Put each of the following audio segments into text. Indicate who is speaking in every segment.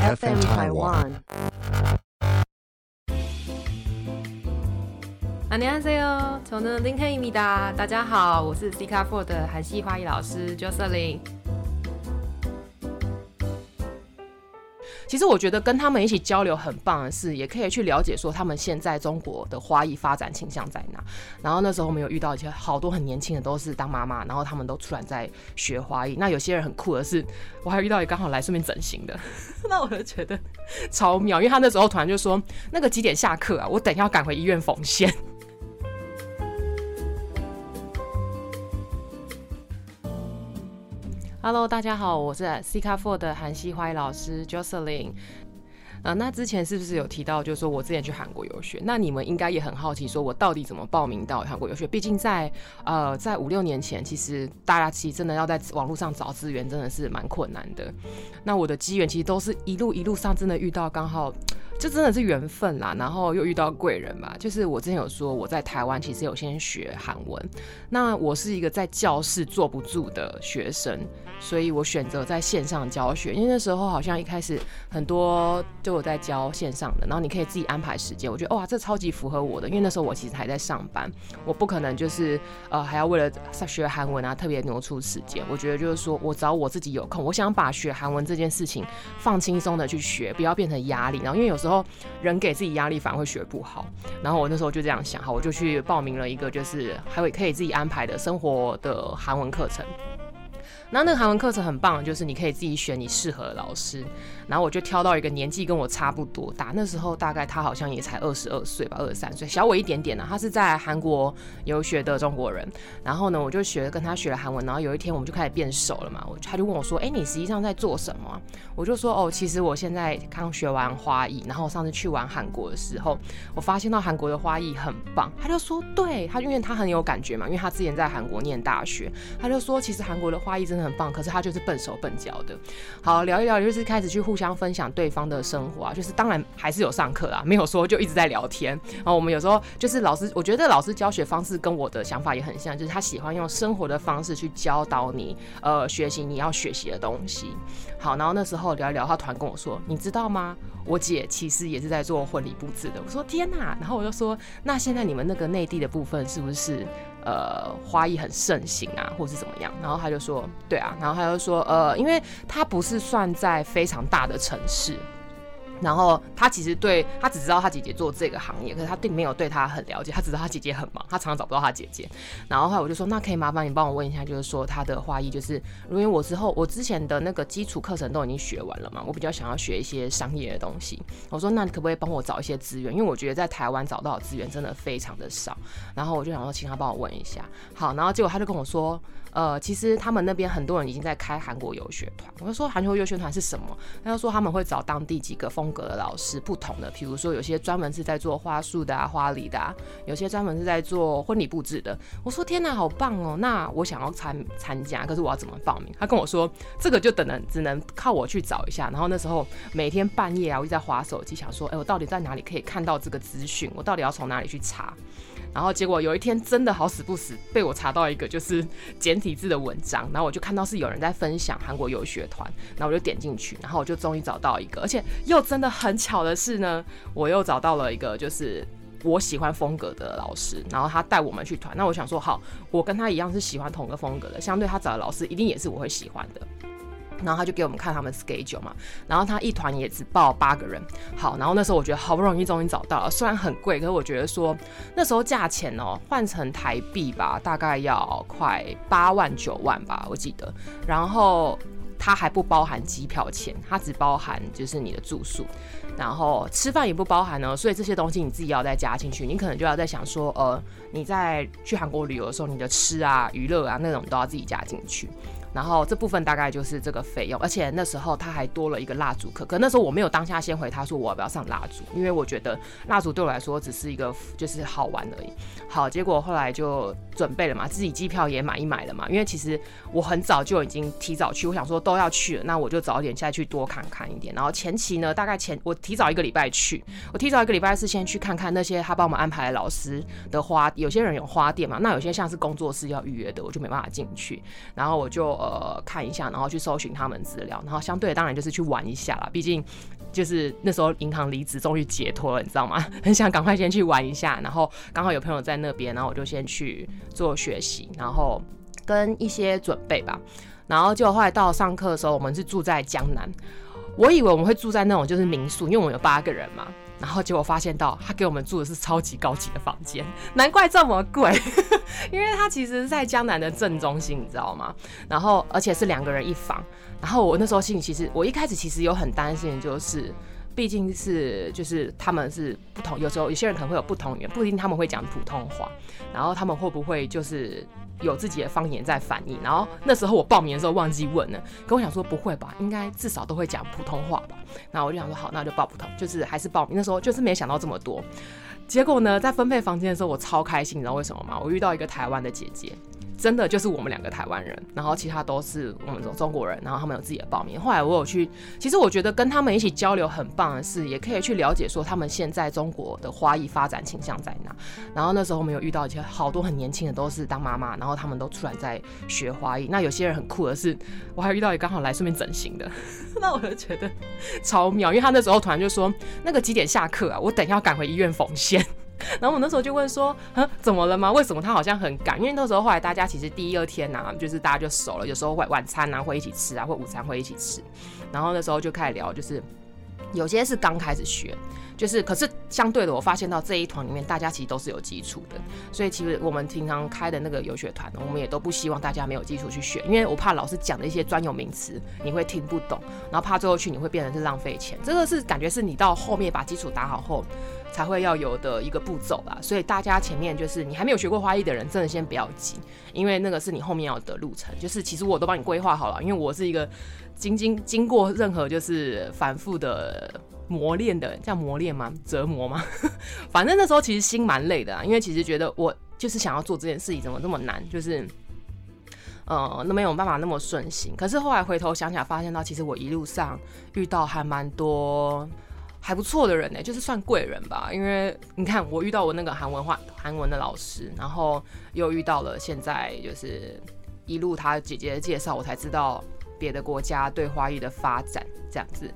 Speaker 1: FM
Speaker 2: Taiwan。안녕하세요，저는링헤입니다。大家好，我是 C 卡 Four 的韩系花艺老师 Jocelyn。 其实我觉得跟他们一起交流很棒的是，也可以去了解说他们现在中国的花艺发展倾向在哪。然后那时候我们有遇到一些好多很年轻的，都是当妈妈，然后他们都突然在学花艺。那有些人很酷的是，我还遇到一个刚好来顺便整形的，那我就觉得超妙，因为他那时候突然就说那个几点下课啊，我等一下要赶回医院缝线。Hello，大家好，我是 C 卡 Four 的韩系花艺老师 Jocelyn。呃，那之前是不是有提到，就是说我之前去韩国游学？那你们应该也很好奇，说我到底怎么报名到韩国游学？毕竟在呃在五六年前，其实大家其实真的要在网络上找资源，真的是蛮困难的。那我的机缘其实都是一路一路上真的遇到，刚好这真的是缘分啦。然后又遇到贵人吧。就是我之前有说我在台湾其实有先学韩文，那我是一个在教室坐不住的学生，所以我选择在线上教学。因为那时候好像一开始很多都有在教线上的，然后你可以自己安排时间。我觉得哇，这超级符合我的，因为那时候我其实还在上班，我不可能就是呃还要为了学韩文啊特别挪出时间。我觉得就是说我找我自己有空，我想把学韩文这件事情放轻松的去学，不要变成压力。然后因为有时候人给自己压力反而会学不好。然后我那时候就这样想，好，我就去报名了一个就是还会可以自己安排的生活的韩文课程。那那个韩文课程很棒，就是你可以自己选你适合的老师。然后我就挑到一个年纪跟我差不多大，那时候大概他好像也才二十二岁吧，二十三岁，小我一点点呢。他是在韩国游学的中国人。然后呢，我就学跟他学了韩文。然后有一天我们就开始变熟了嘛，我他就问我说：“哎，你实际上在做什么？”我就说：“哦，其实我现在刚学完花艺。然后上次去玩韩国的时候，我发现到韩国的花艺很棒。”他就说：“对他，因为他很有感觉嘛，因为他之前在韩国念大学。他就说，其实韩国的花艺真的很棒，可是他就是笨手笨脚的。”好，聊一聊就是开始去互相分享对方的生活啊，就是当然还是有上课啊，没有说就一直在聊天。然后我们有时候就是老师，我觉得老师教学方式跟我的想法也很像，就是他喜欢用生活的方式去教导你，呃，学习你要学习的东西。好，然后那时候聊一聊，他突然跟我说：“你知道吗？我姐其实也是在做婚礼布置的。”我说：“天哪！”然后我就说：“那现在你们那个内地的部分是不是呃花艺很盛行啊，或是怎么样？”然后他就说：“对啊。”然后他就说：“呃，因为他不是算在非常大的城市。”然后他其实对他只知道他姐姐做这个行业，可是他并没有对他很了解。他只知道他姐姐很忙，他常常找不到他姐姐。然后后来我就说，那可以麻烦你帮我问一下，就是说他的花艺，就是因为我之后我之前的那个基础课程都已经学完了嘛，我比较想要学一些商业的东西。我说那你可不可以帮我找一些资源？因为我觉得在台湾找到的资源真的非常的少。然后我就想说，请他帮我问一下。好，然后结果他就跟我说，呃，其实他们那边很多人已经在开韩国游学团。我就说韩国游学团是什么？他就说他们会找当地几个风。格的老师不同的，比如说有些专门是在做花束的啊、花礼的啊，有些专门是在做婚礼布置的。我说天哪，好棒哦！那我想要参参加，可是我要怎么报名？他跟我说这个就等能只能靠我去找一下。然后那时候每天半夜啊，我就在划手机，想说，哎，我到底在哪里可以看到这个资讯？我到底要从哪里去查？然后结果有一天真的好死不死被我查到一个就是简体字的文章，然后我就看到是有人在分享韩国游学团，然后我就点进去，然后我就终于找到一个，而且又真的很巧的是呢，我又找到了一个就是我喜欢风格的老师，然后他带我们去团，那我想说好，我跟他一样是喜欢同个风格的，相对他找的老师一定也是我会喜欢的。然后他就给我们看他们 schedule 嘛，然后他一团也只报八个人，好，然后那时候我觉得好不容易终于找到了，虽然很贵，可是我觉得说那时候价钱哦换成台币吧，大概要快八万九万吧，我记得，然后它还不包含机票钱，它只包含就是你的住宿，然后吃饭也不包含呢，所以这些东西你自己要再加进去，你可能就要在想说，呃，你在去韩国旅游的时候，你的吃啊、娱乐啊那种都要自己加进去。然后这部分大概就是这个费用，而且那时候他还多了一个蜡烛课，可那时候我没有当下先回他说我要不要上蜡烛，因为我觉得蜡烛对我来说只是一个就是好玩而已。好，结果后来就准备了嘛，自己机票也买一买了嘛，因为其实我很早就已经提早去，我想说都要去了，那我就早点再去多看看一点。然后前期呢，大概前我提早一个礼拜去，我提早一个礼拜是先去看看那些他帮我们安排的老师的花，有些人有花店嘛，那有些像是工作室要预约的，我就没办法进去，然后我就。呃看一下，然后去搜寻他们资料，然后相对当然就是去玩一下啦，毕竟就是那时候银行离职，终于解脱了，你知道吗？很想赶快先去玩一下，然后刚好有朋友在那边，然后我就先去做学习，然后跟一些准备吧，然后就后来到上课的时候，我们是住在江南，我以为我们会住在那种就是民宿，因为我们有八个人嘛。然后结果发现到他给我们住的是超级高级的房间，难怪这么贵，因为他其实是在江南的正中心，你知道吗？然后而且是两个人一房。然后我那时候心里其实我一开始其实有很担心，就是毕竟是就是他们是不同，有时候有些人可能会有不同语言，不一定他们会讲普通话，然后他们会不会就是。有自己的方言在反应，然后那时候我报名的时候忘记问了，跟我想说不会吧，应该至少都会讲普通话吧。那我就想说好，那就报普通，就是还是报名。那时候就是没想到这么多，结果呢，在分配房间的时候我超开心，你知道为什么吗？我遇到一个台湾的姐姐。真的就是我们两个台湾人，然后其他都是我们中中国人，然后他们有自己的报名。后来我有去，其实我觉得跟他们一起交流很棒的是，也可以去了解说他们现在中国的花艺发展倾向在哪。然后那时候我们有遇到一些好多很年轻的，都是当妈妈，然后他们都出来在学花艺。那有些人很酷的是，我还遇到一个刚好来顺便整形的，那我就觉得超妙，因为他那时候突然就说 那个几点下课啊？我等要赶回医院缝线。然后我那时候就问说，哼，怎么了吗？为什么他好像很赶？因为那时候后来大家其实第二天呐，就是大家就熟了，有时候会晚餐呐会一起吃啊，或午餐会一起吃。然后那时候就开始聊，就是有些是刚开始学。就是，可是相对的，我发现到这一团里面，大家其实都是有基础的，所以其实我们平常开的那个游学团，我们也都不希望大家没有基础去学，因为我怕老师讲的一些专有名词你会听不懂，然后怕最后去你会变成是浪费钱。这个是感觉是你到后面把基础打好后才会要有的一个步骤啦。所以大家前面就是你还没有学过花艺的人，真的先不要急，因为那个是你后面要的路程。就是其实我都帮你规划好了，因为我是一个经经经过任何就是反复的。磨练的叫磨练吗？折磨吗？反正那时候其实心蛮累的啊，因为其实觉得我就是想要做这件事情，怎么那么难？就是，呃，那没有办法那么顺心。可是后来回头想想，发现到其实我一路上遇到还蛮多还不错的人呢，就是算贵人吧。因为你看，我遇到我那个韩文化韩文的老师，然后又遇到了现在就是一路他姐姐的介绍，我才知道别的国家对花艺的发展这样子。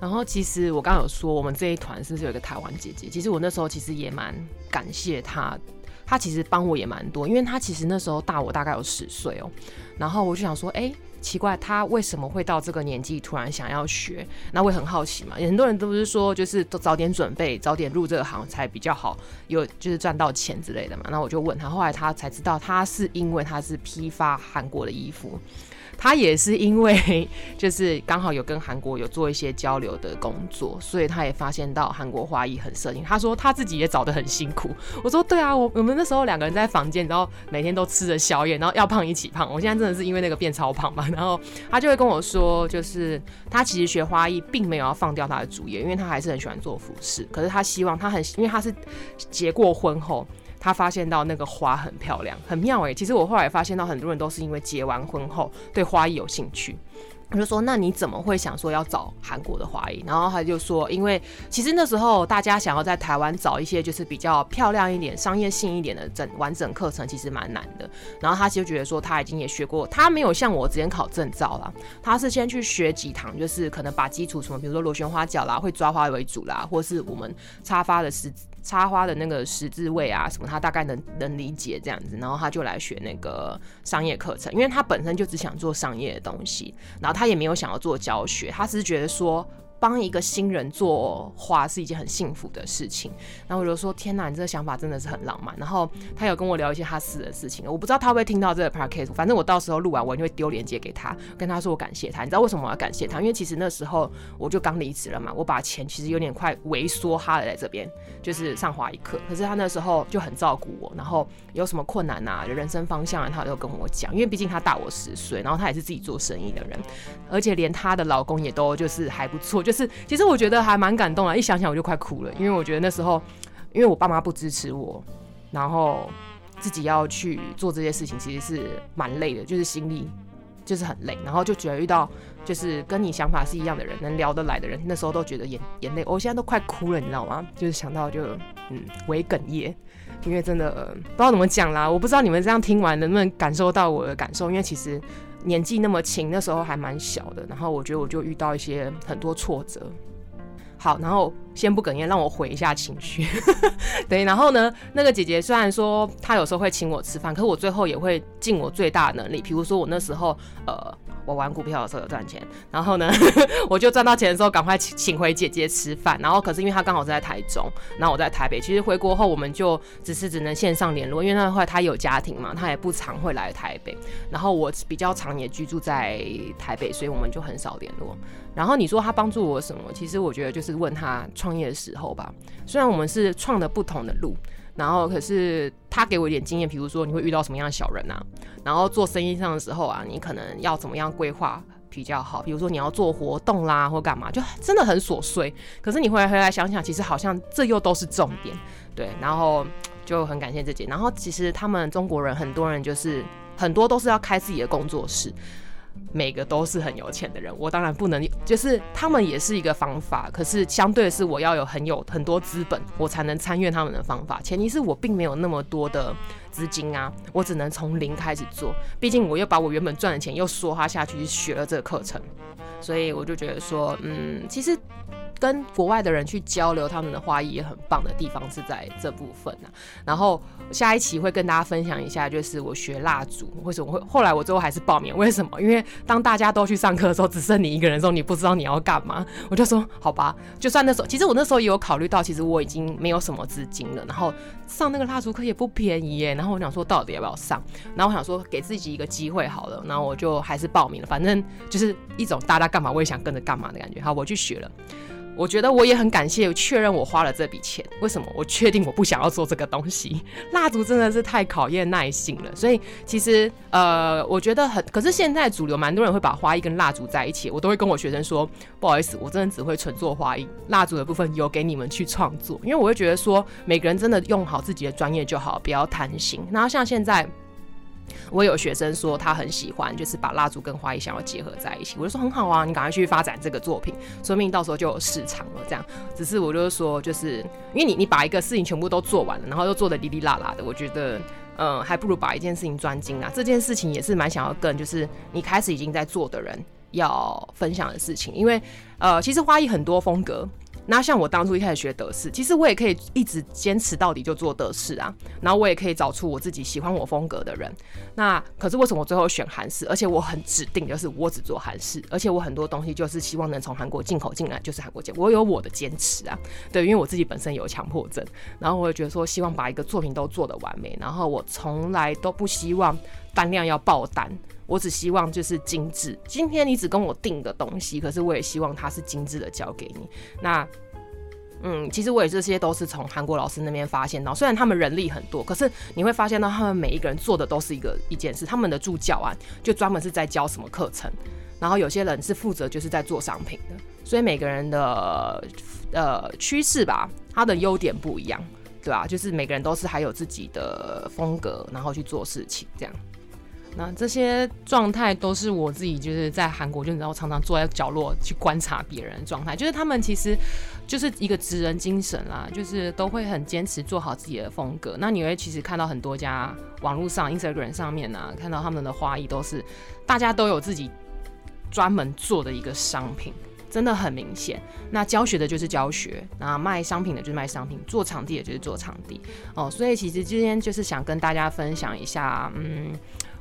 Speaker 2: 然后其实我刚刚有说，我们这一团是不是有一个台湾姐姐？其实我那时候其实也蛮感谢她，她其实帮我也蛮多，因为她其实那时候大我大概有十岁哦。然后我就想说，哎，奇怪，他为什么会到这个年纪突然想要学？那我也很好奇嘛。很多人都是说，就是都早点准备，早点入这个行才比较好，有就是赚到钱之类的嘛。那我就问他，后来他才知道，他是因为他是批发韩国的衣服。他也是因为 就是刚好有跟韩国有做一些交流的工作，所以他也发现到韩国花艺很摄影。他说他自己也找得很辛苦。我说对啊，我我们那时候两个人在房间，然后每天都吃着宵夜，然后要胖一起胖。我现在真的是因为那个变超胖嘛。然后他就会跟我说，就是他其实学花艺并没有要放掉他的主业，因为他还是很喜欢做服饰。可是他希望他很，因为他是结过婚后。他发现到那个花很漂亮，很妙诶。其实我后来发现到很多人都是因为结完婚后对花艺有兴趣。我就说，那你怎么会想说要找韩国的花艺？然后他就说，因为其实那时候大家想要在台湾找一些就是比较漂亮一点、商业性一点的整完整课程，其实蛮难的。然后他就觉得说，他已经也学过，他没有像我之前考证照啦，他是先去学几堂，就是可能把基础什么，比如说螺旋花脚啦，会抓花为主啦，或是我们插花的时。插花的那个十字位啊，什么他大概能能理解这样子，然后他就来学那个商业课程，因为他本身就只想做商业的东西，然后他也没有想要做教学，他只是觉得说。帮一个新人做花是一件很幸福的事情，然后我就说天哪，你这个想法真的是很浪漫。然后他有跟我聊一些他私的事情，我不知道他会不会听到这个 podcast，反正我到时候录完我就会丢链接给他，跟他说我感谢他。你知道为什么我要感谢他？因为其实那时候我就刚离职了嘛，我把钱其实有点快萎缩哈了在这边，就是上华一课。可是他那时候就很照顾我，然后有什么困难啊，人生方向啊，他都跟我讲。因为毕竟他大我十岁，然后他也是自己做生意的人，而且连他的老公也都就是还不错，就。就是，其实我觉得还蛮感动啊！一想想我就快哭了，因为我觉得那时候，因为我爸妈不支持我，然后自己要去做这些事情，其实是蛮累的，就是心力就是很累，然后就觉得遇到就是跟你想法是一样的人，能聊得来的人，那时候都觉得眼眼泪，我现在都快哭了，你知道吗？就是想到就嗯，微哽咽，因为真的不知道怎么讲啦，我不知道你们这样听完能不能感受到我的感受，因为其实。年纪那么轻，那时候还蛮小的，然后我觉得我就遇到一些很多挫折。好，然后先不哽咽，让我回一下情绪。对，然后呢，那个姐姐虽然说她有时候会请我吃饭，可是我最后也会尽我最大能力。比如说我那时候，呃。我玩股票的时候有赚钱，然后呢，我就赚到钱的时候赶快请请回姐姐吃饭。然后可是因为她刚好是在台中，然后我在台北。其实回国后我们就只是只能线上联络，因为那会她有家庭嘛，她也不常会来台北。然后我比较常也居住在台北，所以我们就很少联络。然后你说她帮助我什么？其实我觉得就是问她创业的时候吧。虽然我们是创的不同的路。然后，可是他给我一点经验，比如说你会遇到什么样的小人啊？然后做生意上的时候啊，你可能要怎么样规划比较好？比如说你要做活动啦，或干嘛，就真的很琐碎。可是你回来回来想想，其实好像这又都是重点，对。然后就很感谢自己。然后其实他们中国人很多人就是很多都是要开自己的工作室。每个都是很有钱的人，我当然不能，就是他们也是一个方法，可是相对的是我要有很有很多资本，我才能参与他们的方法。前提是我并没有那么多的资金啊，我只能从零开始做，毕竟我又把我原本赚的钱又梭哈下去学了这个课程，所以我就觉得说，嗯，其实。跟国外的人去交流他们的花艺也很棒的地方是在这部分呢。然后下一期会跟大家分享一下，就是我学蜡烛为什么会后来我最后还是报名？为什么？因为当大家都去上课的时候，只剩你一个人的时候，你不知道你要干嘛。我就说好吧，就算那时候，其实我那时候也有考虑到，其实我已经没有什么资金了。然后上那个蜡烛课也不便宜耶。然后我想说到底要不要上？然后我想说给自己一个机会好了。然后我就还是报名了。反正就是一种大家干嘛我也想跟着干嘛的感觉。好，我去学了。我觉得我也很感谢确认我花了这笔钱。为什么？我确定我不想要做这个东西。蜡烛真的是太考验耐心了，所以其实呃，我觉得很。可是现在主流蛮多人会把花艺跟蜡烛在一起，我都会跟我学生说，不好意思，我真的只会纯做花艺，蜡烛的部分有给你们去创作。因为我会觉得说，每个人真的用好自己的专业就好，不要贪心。然后像现在。我有学生说他很喜欢，就是把蜡烛跟花艺想要结合在一起。我就说很好啊，你赶快去发展这个作品，说明到时候就有市场了。这样，只是我就是说，就是因为你你把一个事情全部都做完了，然后又做的哩哩啦啦的，我觉得，嗯，还不如把一件事情专精啊。这件事情也是蛮想要跟就是你开始已经在做的人要分享的事情，因为呃，其实花艺很多风格。那像我当初一开始学德式，其实我也可以一直坚持到底就做德式啊，然后我也可以找出我自己喜欢我风格的人。那可是为什么我最后选韩式？而且我很指定就是我只做韩式，而且我很多东西就是希望能从韩国进口进来，就是韩国件。我有我的坚持啊，对，因为我自己本身有强迫症，然后我也觉得说希望把一个作品都做得完美，然后我从来都不希望单量要爆单。我只希望就是精致。今天你只跟我订的东西，可是我也希望它是精致的交给你。那，嗯，其实我也这些都是从韩国老师那边发现到。虽然他们人力很多，可是你会发现到他们每一个人做的都是一个一件事。他们的助教啊，就专门是在教什么课程。然后有些人是负责就是在做商品的。所以每个人的呃趋势吧，他的优点不一样，对吧？就是每个人都是还有自己的风格，然后去做事情这样。那这些状态都是我自己，就是在韩国，就你知道，常常坐在角落去观察别人的状态，就是他们其实就是一个职人精神啦，就是都会很坚持做好自己的风格。那你会其实看到很多家网络上、Instagram 上面啊，看到他们的花艺都是大家都有自己专门做的一个商品，真的很明显。那教学的就是教学，那卖商品的就是卖商品，做场地的就是做场地哦。所以其实今天就是想跟大家分享一下，嗯。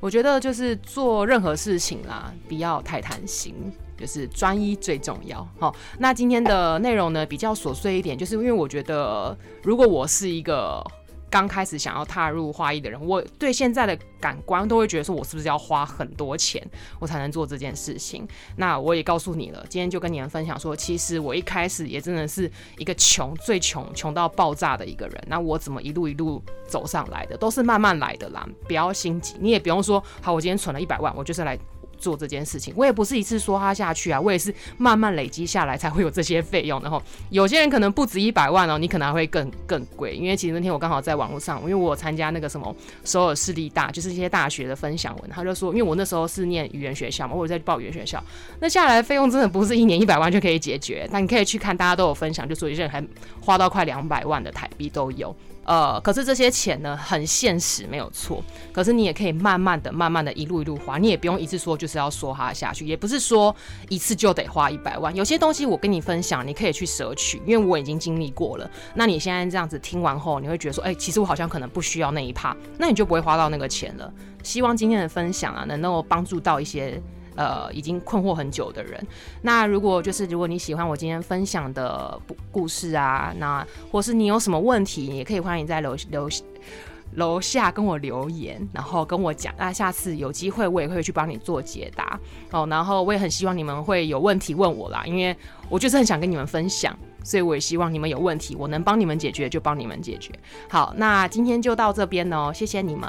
Speaker 2: 我觉得就是做任何事情啦，不要太贪心，就是专一最重要。好，那今天的内容呢比较琐碎一点，就是因为我觉得如果我是一个。刚开始想要踏入花艺的人，我对现在的感官都会觉得说，我是不是要花很多钱，我才能做这件事情？那我也告诉你了，今天就跟你们分享说，其实我一开始也真的是一个穷，最穷，穷到爆炸的一个人。那我怎么一路一路走上来的，都是慢慢来的啦，不要心急，你也不用说，好，我今天存了一百万，我就是来。做这件事情，我也不是一次说他下去啊，我也是慢慢累积下来才会有这些费用。然后有些人可能不止一百万哦，你可能还会更更贵。因为其实那天我刚好在网络上，因为我参加那个什么首尔市立大，就是一些大学的分享文，他就说，因为我那时候是念语言学校嘛，我在报语言学校，那下来费用真的不是一年一百万就可以解决。那你可以去看，大家都有分享，就说有些人还花到快两百万的台币都有。呃，可是这些钱呢，很现实，没有错。可是你也可以慢慢的、慢慢的一路一路花，你也不用一次说就是要梭哈下去，也不是说一次就得花一百万。有些东西我跟你分享，你可以去舍取，因为我已经经历过了。那你现在这样子听完后，你会觉得说，哎，其实我好像可能不需要那一趴，那你就不会花到那个钱了。希望今天的分享啊，能够帮助到一些。呃，已经困惑很久的人，那如果就是如果你喜欢我今天分享的故事啊，那或是你有什么问题，也可以欢迎在楼楼楼下跟我留言，然后跟我讲。那下次有机会，我也会去帮你做解答哦。然后我也很希望你们会有问题问我啦，因为我就是很想跟你们分享，所以我也希望你们有问题，我能帮你们解决就帮你们解决。好，那今天就到这边哦，谢谢你们。